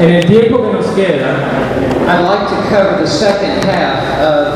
En el tiempo que nos queda, I'd like to cover the second half of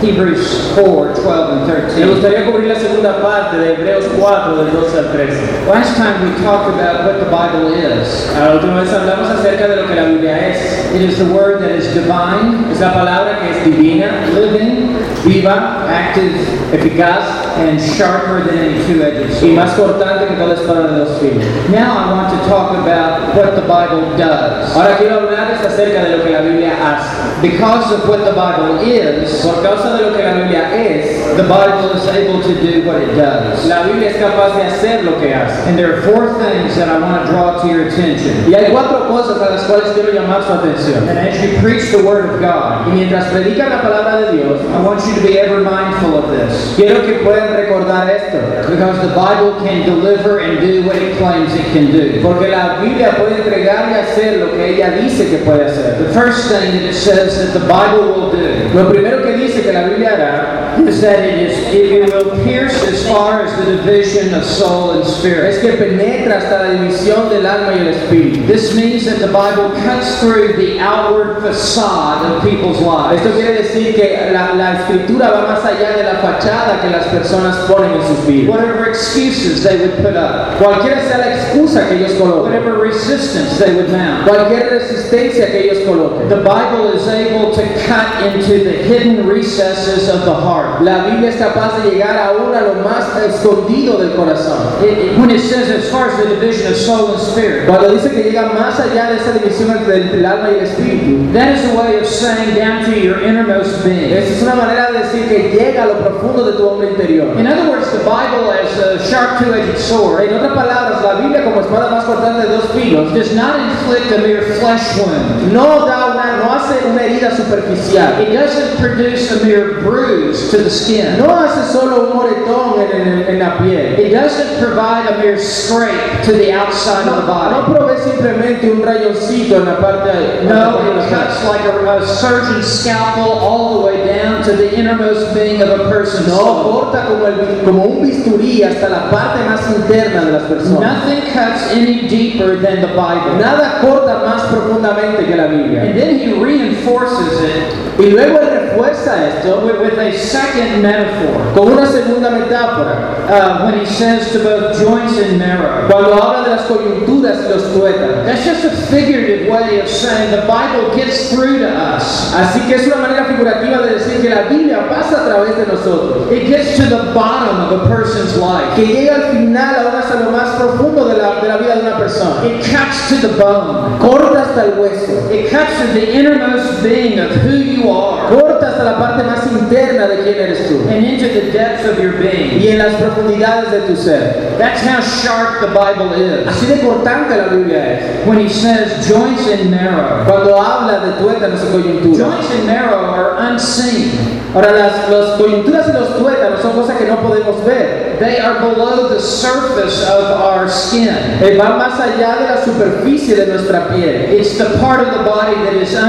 Hebrews 4, 12, and me 13. gustaría cubrir la segunda parte de Hebreos 4, del 12 al 13. Last time we talked about what the Bible is. La última vez hablamos acerca de lo que la Biblia es. It is the word that is divine, Es la palabra que es divina, living, viva, active, eficaz and sharper than any two-edged y sword. más cortante que toda espada de dos filos. Now I want to talk about what the Bible does. Ahora quiero hablarles acerca de lo que la Biblia hace. Because of what the Bible is, Por causa de lo que la Biblia es, the Bible is able to do what it does. la Biblia es capaz de hacer lo que hace. And there are four things that I want to draw to your attention. Y hay cuatro cosas a las cuales quiero llamar su atención. And as you preach the Word of God, Y mientras predican la palabra de Dios, I want you to be ever mindful of this. quiero que puedan recordar esto. Because the Bible can deliver and do what it claims it can do. Porque la Biblia puede entregar y hacer lo que ella dice que puede hacer. The first thing that it says that the Bible will do Lo primero que dice que la Biblia hará is that it is it will pierce as far as the division of soul and spirit. es que penetra hasta la división del alma y el espíritu. This means that the Bible cuts through the outward facade of people's lives. Esto quiere decir que la, la escritura va más allá de la fachada que las personas ponen en sus vidas. Whatever excuses they would put up, Cualquiera sea la excusa que ellos coloquen, whatever resistance they would mount, cualquier resistencia que ellos coloquen, the Bible is able to cut into the hidden recesses of the heart. La Biblia es capaz de llegar aún a lo más escondido del corazón. It- it- when it says as far as the division of soul and spirit, Cuando dice que llega más allá de esa división entre el, alma y el espíritu, that is a way of saying down to your innermost being. esa es una manera de decir que llega a lo profundo de tu hombre interior. In other words, the Bible as a sharp two-edged sword En otras palabras, la Biblia como espada más cortante de dos filos does not inflict a mere flesh wound. no da no hace una herida superficial, It doesn't produce a mere bruise to the skin. no hace solo un moretón en, en- en la piel, It doesn't provide a mere scrape to the outside no, of the no body. provee simplemente un rayoncito en la parte No, it cuts like a, a surgeon's scalpel all the way down to the innermost being of a person. no corta como, el- como un bisturí hasta la parte más interna de las personas. Nothing cuts any deeper than the Bible. Nada corta más profundamente que la Biblia. And then he reinforces it Y luego él refuerza esto with, with a second metaphor. con una segunda metáfora. Uh, when he says to both joints and marrow. Cuando habla de las coyunturas y los tuétanos. That's just a figurative way of saying the Bible gets through to us. Así que es una manera figurativa de decir que la Biblia pasa a través de nosotros. It gets to the bottom of a person's life. Que llega al final, aún hasta lo más profundo de la, de la vida de una persona. It cuts to the bone. Corta hasta el hueso. It cuts to the innermost being of who you are Corta hasta la parte más interna de quién eres tú. and into the depth of your being. Y en las profundidades de tu ser. That's how sharp the Bible is. Así de cortante la Biblia es. When he says joints and marrow, Cuando habla de tuétanos y coyunturas. joints and marrow are unseen. Ahora, las, las coyunturas y los tuétanos son cosas que no podemos ver. They are below the surface of our skin. Eh, va más allá de la superficie de nuestra piel. It's the part of the body that is unseen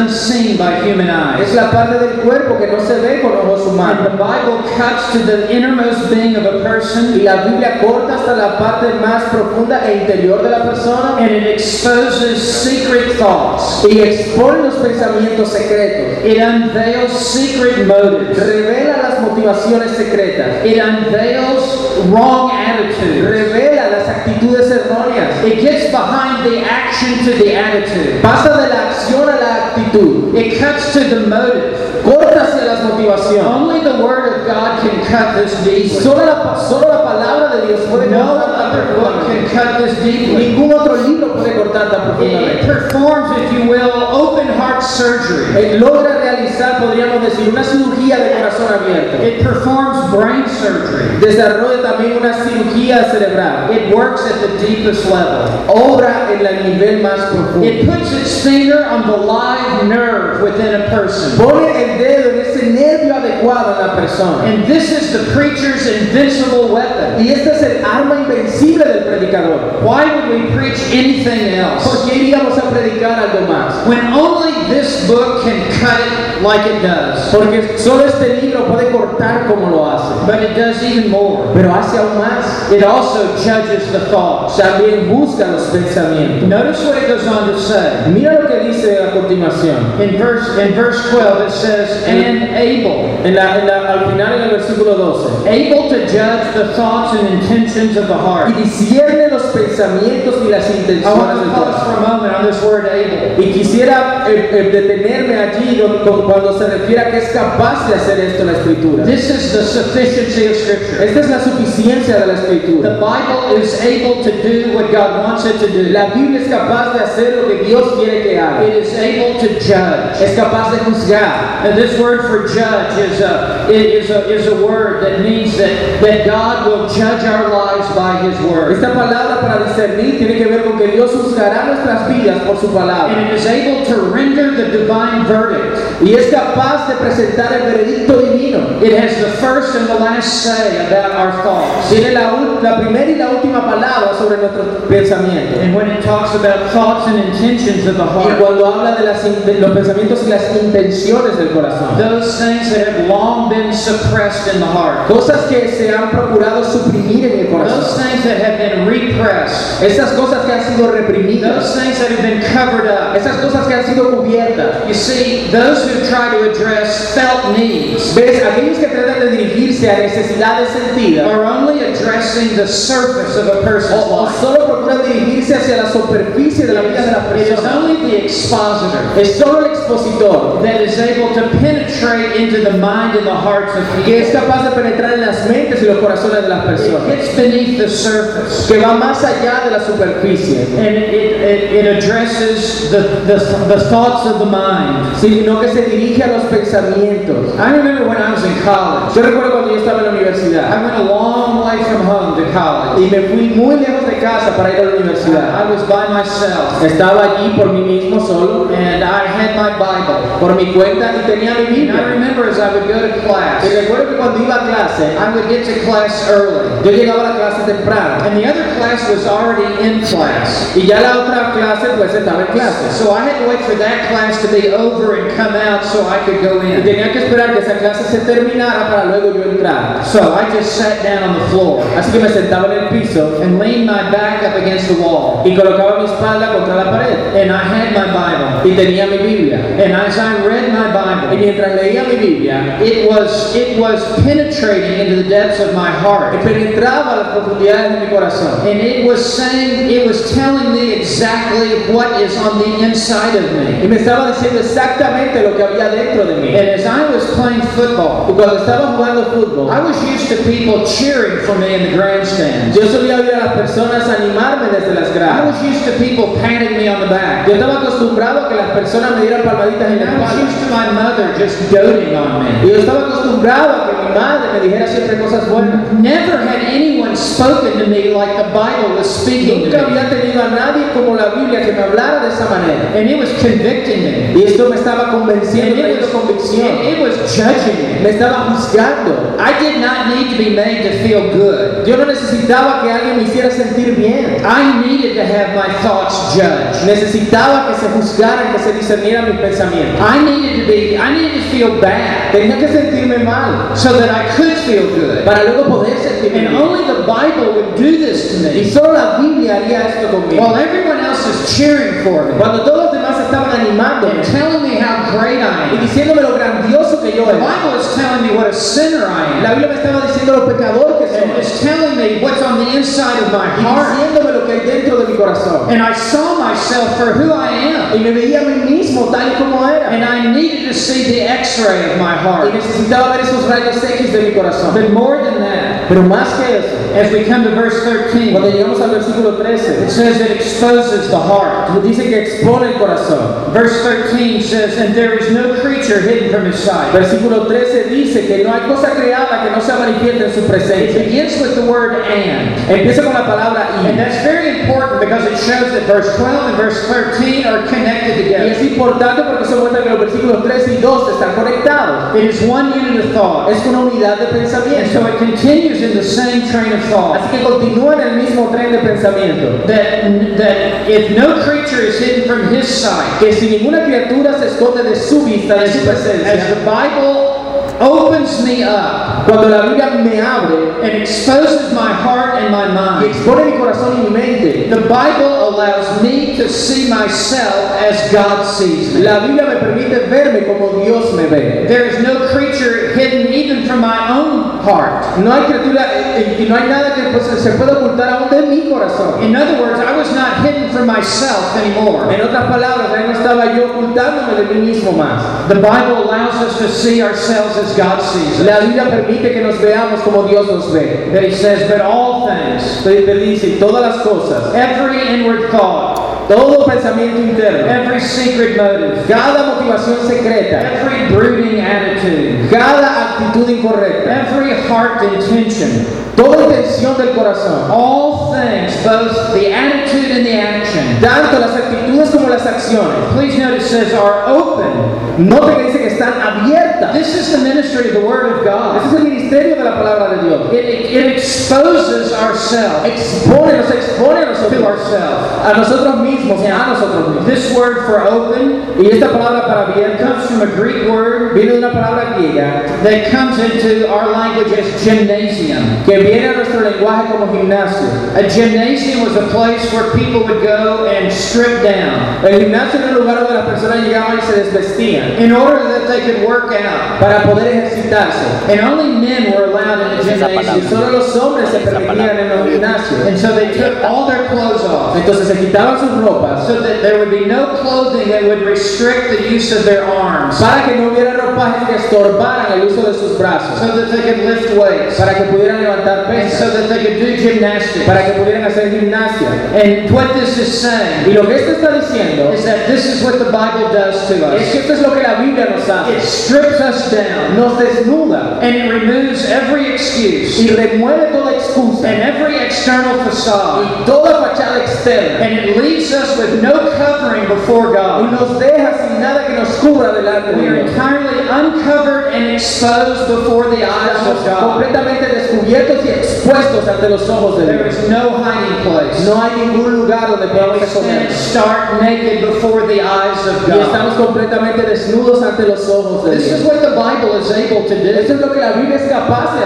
by human eyes. Es la parte del cuerpo que no se ve con ojos And the humanos. Bible cuts to the innermost being of a person Y la Biblia corta hasta la parte más profunda e interior de la persona and it exposes secret thoughts. y expone los pensamientos secretos. It unveils secret motives. Revela las motivaciones secretas. It unveils wrong attitudes. Revela las actitudes erróneas. It gets behind the action to the attitude. Pasa de la acción a actitud, exhausts the motive, cortas las. Only the Word of God can cut this deeply. Solo la, solo la palabra de Dios puede No cortar tan other book can profundamente. cut this deeply. Ningún otro libro puede cortar tan It, it performs, if you will, open heart surgery. Eh, logra realizar, podríamos decir, una cirugía de corazón abierto. It performs brain surgery. Desarrolla también una cirugía cerebral. It works at the deepest level. Obra en el nivel más profundo. It puts its finger on the live nerve within a person. Pone el dedo en ese adecuado en la persona. And this is the preacher's invincible weapon. Y es el arma invencible del predicador. Why would we preach anything ¿Por else? qué iríamos a predicar algo más. When only this book can cut it like it does. Porque solo este libro puede cortar como lo hace. But it does even more. Pero hace aún más. It also judges the thoughts. También busca los pensamientos. Notice what it goes on to say. Mira lo que dice a continuación. In verse in verse 12 it says, and able. En la, en la- al final en el versículo 12. Able to judge the thoughts and intentions of the heart. Y discierne los pensamientos y las I want intenciones to del pause corazón. for a moment on this word able. Y quisiera eh, eh, detenerme allí con- cuando se refiere a que es capaz de hacer esto la escritura. This is the sufficiency of Scripture. Esta es la suficiencia de la The escritura. Bible is able to do what God wants it to do. La Biblia es capaz de hacer lo que Dios quiere que haga. It is able to judge. Es capaz de juzgar. And this word for judge is a, it is a, is a word that means that, that God will judge our lives by His word. Esta palabra para discernir tiene que ver con que Dios juzgará nuestras vidas por su And palabra. it is able to render the divine verdict. Y es capaz de presentar el veredicto divino. It has the first and the last say about our thoughts. Tiene la, primera y la última palabra sobre nuestros pensamientos. And when it talks about thoughts and intentions of the Y heart, cuando habla de, las los pensamientos y las intenciones del corazón. those things that have long been suppressed in the heart, Cosas que se han procurado suprimir en el those corazón. things that have been repressed, Esas cosas que han sido reprimidas. those things that have been covered up. Esas cosas que han sido cubiertas. You see, those who try to address felt needs ¿Ves? Aquellos que tratan de dirigirse a necesidades sentidas are only addressing the surface of a person's o, life. solo procuran dirigirse hacia la superficie de la vida de la It is persona. only the expositor Es solo el expositor that is able to penetrate into the mind and the hearts of que es people. capaz de penetrar en las mentes y los corazones de las It personas. gets beneath the surface. Que va más allá de la superficie. And it, it, it addresses the, the, the thoughts of the mind. Sino que se dirige a los pensamientos. I remember when I was in college. Yo recuerdo cuando yo estaba en la universidad I went a long way from home to college. y me fui muy lejos de casa para ir a la universidad. I was by myself. Estaba allí por mí mismo solo, And I had my Bible. por mi cuenta y tenía mi And I Biblia. remember as I would go to Y class, recuerdo que cuando iba a clase, I would get to class early. yo llegaba a la clase temprano And the other class was already in class. y ya la otra clase pues estaba en clase. So I had to wait for that class to be over and come out so I could go in. Y tenía que esperar que esa clase se terminara para luego yo entrar. So I just sat down on the floor Así que me sentaba en el piso and leaned my back up against the wall. y colocaba mi espalda contra la pared And I had my Bible. y tenía mi Biblia. And as I read my Y Bible, mientras leía mi Biblia, it was it was penetrating into the depths of my heart. penetraba las profundidades de mi corazón. And it was saying, it was telling me exactly what is on the inside of me. Y me estaba diciendo exactamente lo que había dentro de mí. And as I was playing football, cuando estaba jugando fútbol, I was used to people cheering for me in the grandstands. yo solía oír a las personas animarme desde I was used to people patting me on the back. Yo estaba acostumbrado a que las personas me dieran palmaditas en And la I was espalda. used to my mother just doting on Y me. yo estaba acostumbrado a que mi madre me dijera siempre cosas buenas. Never had anyone spoken to me like the Bible was speaking Nunca to me. había tenido a nadie como la Biblia que me hablara de esa manera. And it was convicting me. Y esto me estaba And convenciendo, it trayendo was, convicción. it, it was judging me. Me estaba juzgando. I did not need to be made to feel good. Yo no necesitaba que alguien me hiciera sentir bien. I needed to have my thoughts judged. Necesitaba que se juzgaran, que se discernieran mis pensamientos. I needed to be, I needed to feel bad Tenía que sentirme mal so that I could feel good. para luego poder sentirme And bien. only the Bible would do this to Y me. solo la Biblia haría esto conmigo. While everyone else is cheering for me Cuando todos los demás estaban animándome and telling me how great I y am. diciéndome lo grandioso que yo The era. Bible is telling me what a sinner I La am. Biblia me estaba diciendo lo pecador que And soy. it's telling me what's on the inside of my Y heart. diciéndome lo que hay dentro de mi corazón. And I saw myself for who I am. Y me veía a mí mismo tal como era. And I needed to see the x-ray of my Y heart. necesitaba ver esos rayos X de mi corazón. But more than that, Pero más que eso, as we come to verse 13, cuando llegamos al versículo it 13, says it exposes the heart. dice que expone el corazón. Verse 13 says, And there is no creature hidden from his sight. Versículo 13 dice que no hay cosa creada que no sea manifiesta en su It presencia. begins with the word and. Empieza con la palabra And y. that's very important because it shows that verse 12 and verse 13 are connected Y es together. importante porque eso muestra que los versículos 13 y 2 están conectados. It is one unit of thought. Es una unidad de And so pensamiento. it continues in the same train of thought. Así que continúa en el mismo tren de pensamiento. That, that if no creature is hidden from his sight, Que si ninguna criatura se esconde de su vista, de su as presencia, the Bible opens me up cuando la Biblia me abre and exposes my heart and my y mind, expone mi corazón y mi mente, the Bible allows me to see myself as God sees me. la Biblia me permite verme como Dios me ve. There is no creature hidden even from my own heart. No hay criatura y no hay nada que pues, se pueda ocultar aún de mi corazón. In other words, I was not hidden from myself anymore. En otras palabras, ya no estaba yo ocultándome de mí mismo más. The Bible allows us to see ourselves as God sees us. La Biblia permite que nos veamos como Dios nos ve. That He says, but all things, te dice, todas las cosas, every inward thought, todo pensamiento interno, every secret motive, cada motivación secreta, every brooding attitude, cada actitud incorrecta, every heart intention, toda intención del corazón, all things, both the attitude and the action. tanto las actitudes como las acciones, Please note it says are open. note que dice que están abiertas. This is the ministry of the Word of God. es el ministerio de la palabra de Dios. It, it, exposes ourselves Expone, nos expone a to ourselves. a nosotros mismos, a nosotros mismos. This word for open Y esta palabra para abierta comes from a Greek word viene de una palabra griega that comes into our language as gymnasium. que viene a nuestro lenguaje como gimnasio. A gymnasium was a place where people would go and strip down El gimnasio era un lugar donde las personas llegaban y se desvestían in order that they could work out. para poder ejercitarse. And only men were allowed in the Y gymnasium. solo los hombres se permitían en los gimnasios. And so they took all their clothes off Entonces se quitaban sus ropas so that there would be no clothing that would restrict the use of their arms para que no hubiera ropajes que estorbaran el uso de sus brazos, so that they could lift weights para que pudieran levantar and so pesas, that they could do gymnastics. para que pudieran hacer gimnasia. And what this is Y saying lo que esto está diciendo is that this is what the Bible does to es us. que esto es lo que la Biblia nos It hace. strips us down Nos desnuda and it removes every excuse y remueve toda excusa and every external facade. y toda fachada externa And it leaves us with no covering before God. y nos deja sin nada que nos cubra delante We de are entirely uncovered and exposed before the eyes of God. completamente descubiertos y expuestos ante los ojos de There Dios. is no hiding place. No hay ningún lugar donde podamos We escondernos. stark naked before the eyes of Y God. estamos completamente desnudos ante los ojos de This is what the Bible is able to do. Eso es lo que la Biblia es capaz de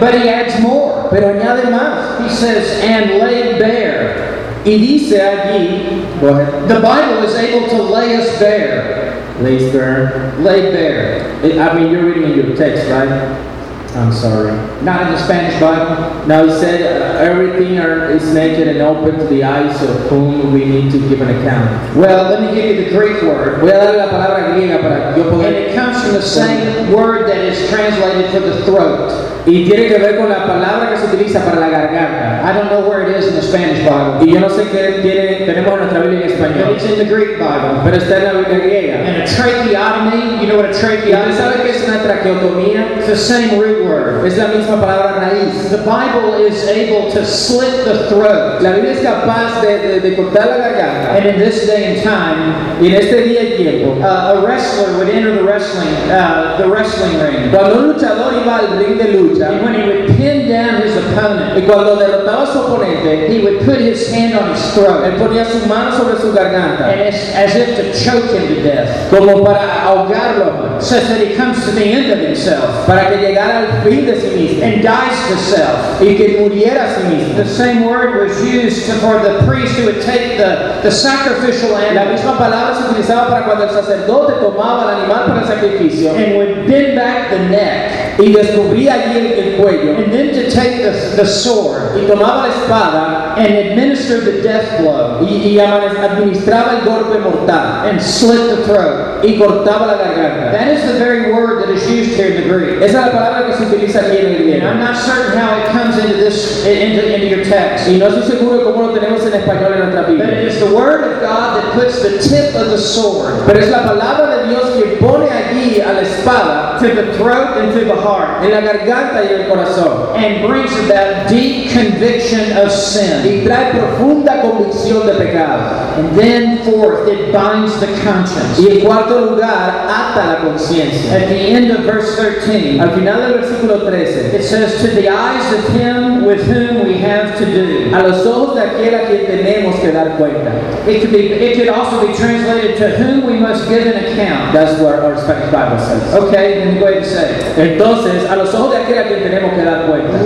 But he adds more. Pero añade más. He says, and laid bare. Y dice allí, go ahead. The Bible is able to lay us bare. Lays bare. Lay bare. I mean, you're reading in your text, right? I'm sorry. Not in the Spanish Bible. Now he said uh, everything are, is naked and open to the eyes of whom we need to give an account. Well, let me give you the Greek word. Voy a darle la palabra griega para yo And it comes from the same word that is translated for the throat. Y tiene que ver con la palabra que se utiliza para la garganta. I don't know where it is in the Spanish Bible, Y yo no sé qué tiene, tenemos en nuestra Biblia en but it's in the Greek Bible. pero está en la Biblia griega. And a tracheotomy, you know what a ¿Y usted tracheotomy qué is? es una traqueotomía? It's the same root word. Es la misma palabra raíz. The Bible is able to slit the throat. La Biblia es capaz de, de- de cortar la garganta. And in this day and time, Y en este día y tiempo, uh, a wrestler would enter the wrestling, uh, the wrestling ring. cuando un luchador iba al ring de lucha, And when he would pin opponent, y cuando derrotaba a su oponente, he would put his hand on his throat, él ponía su mano sobre su and garganta, as, as if to choke him to death, como para ahogarlo, such that he comes to the end of himself. Para que llegara al fin de sí mismo. And dies to self. y que muriera a sí mismo. The same word was used for the priest who would take the, the sacrificial La animal. misma palabra se utilizaba para cuando el sacerdote tomaba el animal para el sacrificio. And would bend back the neck, y descubría allí el, el cuello and then to take the, the sword y tomaba la espada and administer the death blow y, y administraba el golpe mortal and slit the throat. y cortaba la garganta. That is the very word that is used here in the Greek. Esa es la palabra que se utiliza aquí en el And I'm griego. not certain how it comes into this into, into your text. Y no estoy seguro cómo lo tenemos en español en nuestra But it Biblia. is the word of God that puts the tip of the sword Pero es la palabra de Dios quien pone allí a la espada to to the throat and to the heart, en la garganta y el corazón. and brings about deep conviction of sin. Y trae profunda convicción de pecado. And then, fourth, it binds the conscience. Y en cuarto lugar, ata la conciencia. At the end of verse 13, Al final del versículo 13, it says, To the eyes of him with whom we have to do. a los ojos de aquel a quien tenemos que dar cuenta. It could be. It could also be translated to whom we must give an account. That's what our Spanish Bible says. Okay, Entonces, a los ojos de aquel a quien tenemos que dar cuenta.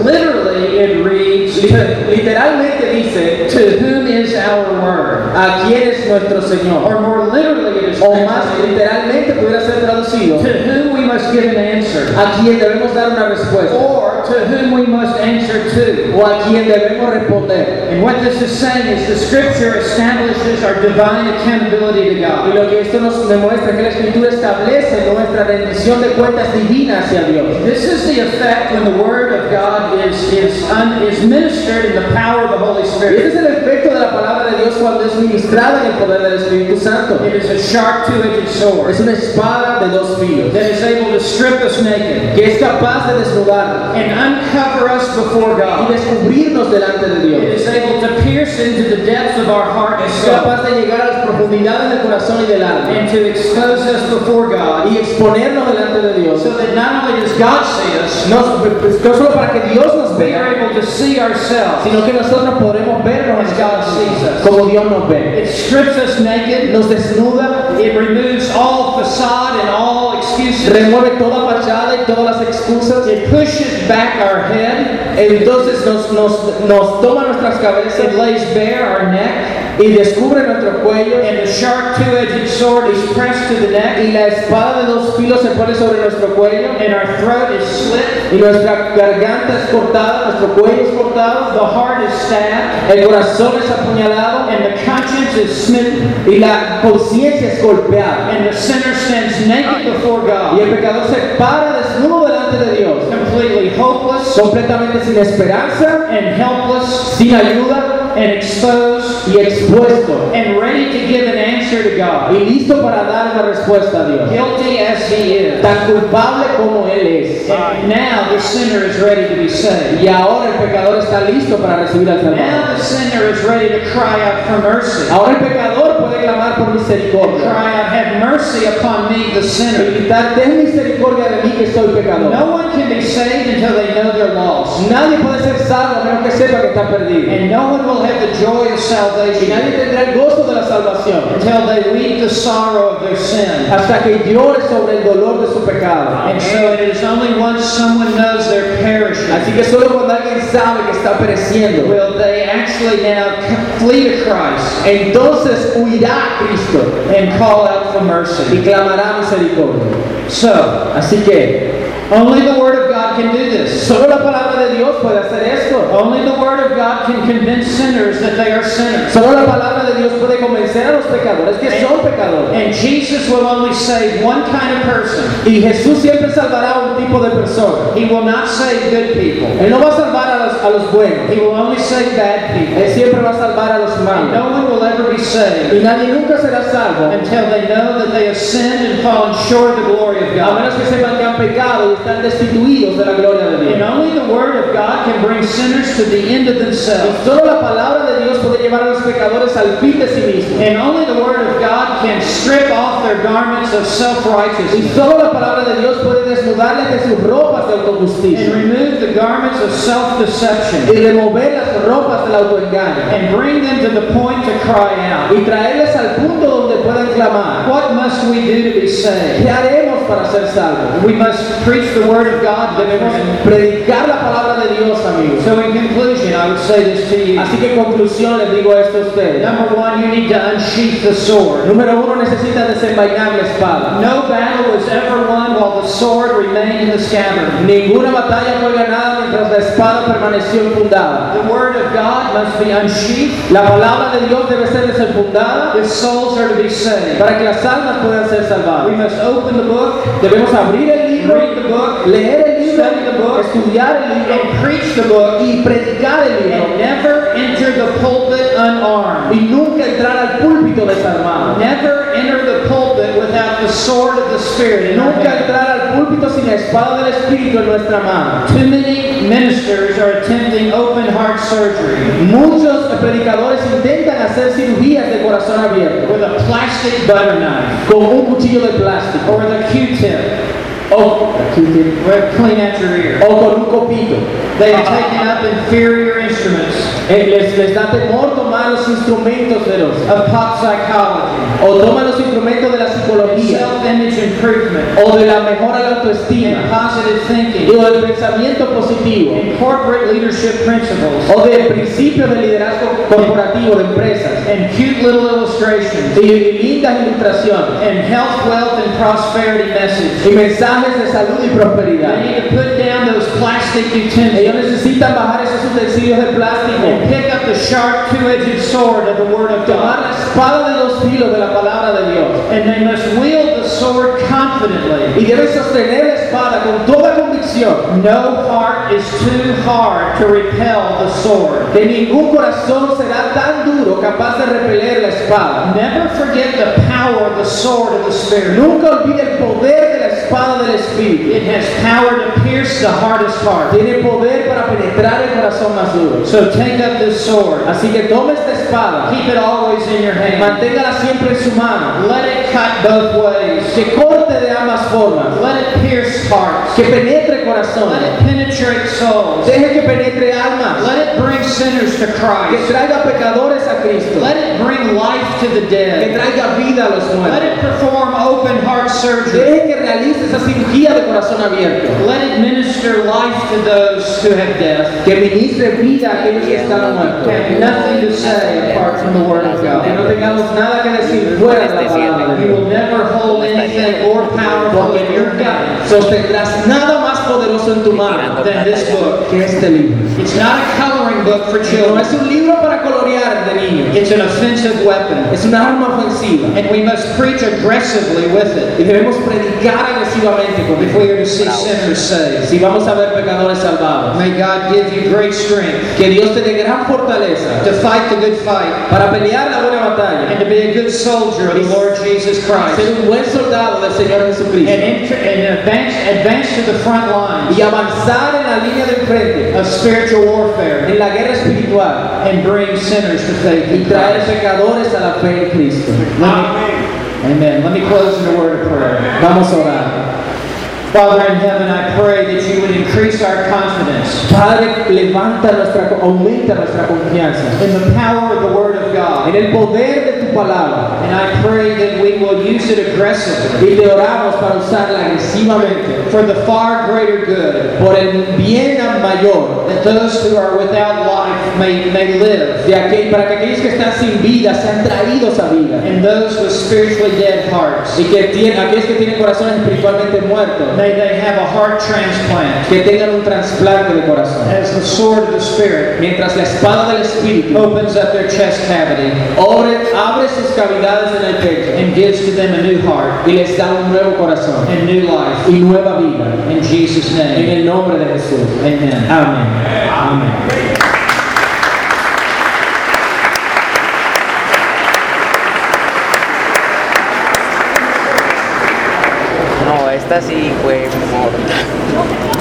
Literally, it reads, Liter- Literalmente dice, "To whom is our word?" ¿a quién es nuestro Señor? Or more literally, it is O más literalmente pudiera ser traducido, "To whom we must give an answer," a quien debemos dar una respuesta. or "To whom we must answer to." O a quien debemos responder. And what this is saying is the Scripture establishes our divine accountability to Y God. lo que esto nos demuestra que la Escritura establece nuestra rendición de cuentas divina hacia Dios. This is the effect when the Word of God is is un, is ministered in the power of the Holy Y este Spirit. es el efecto de la palabra de Dios cuando es ministrada en el poder del Espíritu Santo. It is a sharp two-edged sword Es una espada de dos filos that is able to strip us naked que es capaz de desnudarnos and uncover us before y God. descubrirnos delante de It Dios. is able to pierce into the depths of our heart and Es soul capaz de llegar a las profundidades del corazón y del alma and to expose us before God y exponernos delante de Dios. so that not only does God see us, No, pues, no solo para que Dios nos we are able to see ourselves. sino que nosotros podremos vernos As God sees us. como Dios nos ve. It strips us naked. Nos desnuda, It removes all facade and all excuses. remueve toda fachada y todas las excusas. It pushes back our head. Entonces nos, nos, nos toma nuestras It cabezas lays bare our neck. y descubre nuestro cuello And the sharp two-edged sword is pressed to the neck. y la espada de dos filos se pone sobre nuestro cuello And our throat is slit. y nuestra garganta es cortada, nuestro cuello es cortado, The heart is stabbed. el corazón es apuñalado And the conscience is smitten. y la conciencia es golpeada. And the sinner stands naked before Y God. el pecador se para desnudo delante de Dios, Completely hopeless completamente sin esperanza, and helpless sin ayuda and exposed y expuesto and ready to give an answer to God. y listo para dar una respuesta a Dios. Guilty as he is. Tan culpable como Él es. And now the sinner is ready to be saved. Y ahora el pecador está listo para recibir al Salvador. Now the sinner is ready to cry out for mercy. Ahora el pecador clamar por misericordia Cry out, have mercy upon me, the sinner. gritar, ten misericordia de mí que soy pecador. No one can be saved until they know they're lost. Nadie puede ser salvo a menos que sepa que está perdido. And no one will have the joy of Y salvation nadie tendrá el gozo de la salvación until they weep the sorrow of their sin. hasta que llore sobre el dolor de su pecado. And so it is only once someone knows they're perishing Así que solo cuando alguien sabe que está pereciendo, will they actually now flee to Christ entonces huirá a Cristo and call out for y mercy. clamará misericordia. So, Así que only the Word of God can do this. solo la palabra de Dios puede hacer esto. Only the Word of God can convince sinners that they are sinners. Solo la palabra de Dios puede convencer a los pecadores que son pecadores. And Jesus will only save one kind of person. Y Jesús siempre salvará a un tipo de persona. He will not save good people. Él no va a salvar a los, a los buenos. He will only save bad people. Él siempre va a salvar a los And malos. no one will ever be saved Y nadie nunca será salvo until they know that they have sinned and fallen short of the glory of a God. menos que sepan que han pecado y están destituidos de la gloria de And only the Word of God can bring sinners to the end of themselves. Y solo la palabra de Dios puede llevar a los pecadores al fin de sí mismos. And only the Word of God can strip off their garments of self-righteousness Y solo la palabra de Dios puede desnudarles de sus ropas de and remove the garments of self-deception y remover las ropas del autoengaño and bring them to the point to cry out. y traerles al punto donde puedan clamar. What must we do to be saved? ¿Qué haremos para ser salvos? We must preach the Word of God Debemos predicar la palabra de Dios, amigos. So in conclusion, I would say this to you. Así que en conclusión les digo esto a ustedes. Number one, you need to unsheath the sword. Número uno, necesita desenvainar la espada. No battle was sword remained in the scabbard. Ninguna batalla fue ganada mientras la espada permaneció enfundada. The Word of God must be unsheathed La palabra de Dios debe ser desenfundada if souls are to be saved. para que las almas puedan ser salvadas. We must open the book, Debemos abrir el libro, read the book, leer el libro, Study the book. estudiar el libro and preach the book, y predicar el libro and never enter the pulpit unarmed. y nunca entrar al púlpito desarmado. Never enter the pulpit without the sword of the Spirit. Nunca entrar al al púlpito sin la espada del Espíritu en nuestra mano. Too many ministers are attempting open heart surgery. Muchos predicadores intentan hacer cirugías de corazón abierto. With a plastic butter knife. Con un cuchillo de plástico. Or with a Q-tip o, to clean out your ear. o con un copito. They have ah, ah, ah. taken up inferior instruments. Eh, les, les da temor tomar los instrumentos de los of pop psychology, o toman los instrumentos de la psicología. Self-image improvement, o de la mejora de la and autoestima positive thinking, o del pensamiento positivo. And corporate leadership principles, o del principio de liderazgo corporativo de empresas. And cute little illustrations, y lindas ilustraciones. And health, wealth, and prosperity message. y mensajes de salud y They prosperidad. need to put down those plastic Ellos necesitan bajar esos utensilios de plástico, and pick up the sharp two-edged sword of the Word of tomar God. la espada de dos filos de la palabra de Dios And they must wield the sword confidently. y deben sostener la espada con toda convicción No heart is too hard to repel the sword. que ningún corazón será tan duro capaz de repeler la espada. Never forget the power of the sword of the Spirit. Nunca olvide el poder de espada del Espíritu. It has power to pierce the hardest heart. Tiene poder para penetrar el corazón más duro. So take up this sword. Así que tome esta espada, Keep it always in your hand. manténgala siempre en su mano, Let it cut both ways. que corte de ambas formas, Let it pierce hearts. que penetre Let it penetrate souls. deje que penetre almas, Let it bring sinners to Christ. que traiga pecadores a Cristo, Let it bring life to the que traiga vida a los Let it perform open heart surgery. deje que realice esa cirugía de corazón abierto, Let it minister life to those who have death. que ministre vida a aquellos que están muertos, Have nothing to say apart from the Word of que no tengamos nada que decir fuera de la palabra. You will never hold anything more powerful in your nunca hand sostendrás nada más poderoso en tu mano than this book. que este libro. It's not a coloring book for No children. es un libro para colorear de niños, It's an offensive weapon. es una arma ofensiva And we must preach aggressively with it y debemos predicar agresivamente con if we are to see sinners saved. Si vamos a ver pecadores salvados, May God give you great strength que Dios te dé gran fortaleza to fight the good fight para pelear la buena and to be a good soldier of the Lord Jesus Christ ser un buen soldado del Señor and, Jesucristo enter, and advance, advance to the front lines y avanzar en la línea de enfrente of spiritual warfare en la guerra espiritual and bring sinners to faith y traer Christ. pecadores a la fe en Cristo. Amen. Let me close in a word of prayer. Vamos a orar. Father in heaven, I pray that you would increase our confidence Padre, levanta nuestra, aumenta nuestra confianza in the power of the Word of God. en el poder de tu palabra. And I pray that we will use it aggressively. Y te oramos para usarla agresivamente. For the far greater good, por el bien mayor. That those who are without life may, may live, de aquel, para que aquellos que están sin vida sean traídos a vida. And those with spiritually dead hearts, y que tienen, aquellos que tienen corazones espiritualmente muertos. May they have a heart transplant. Que tengan un trasplante de corazón. As the sword of the Spirit mientras la espada del Espíritu opens up their chest cavity. abre, abre sus cavidades en el pecho and gives to them a new heart y les da un nuevo corazón and new life. y nueva vida In Jesus' en name, el nombre de Jesús. amen. Amén. Amén. No, esta sí fue mortal.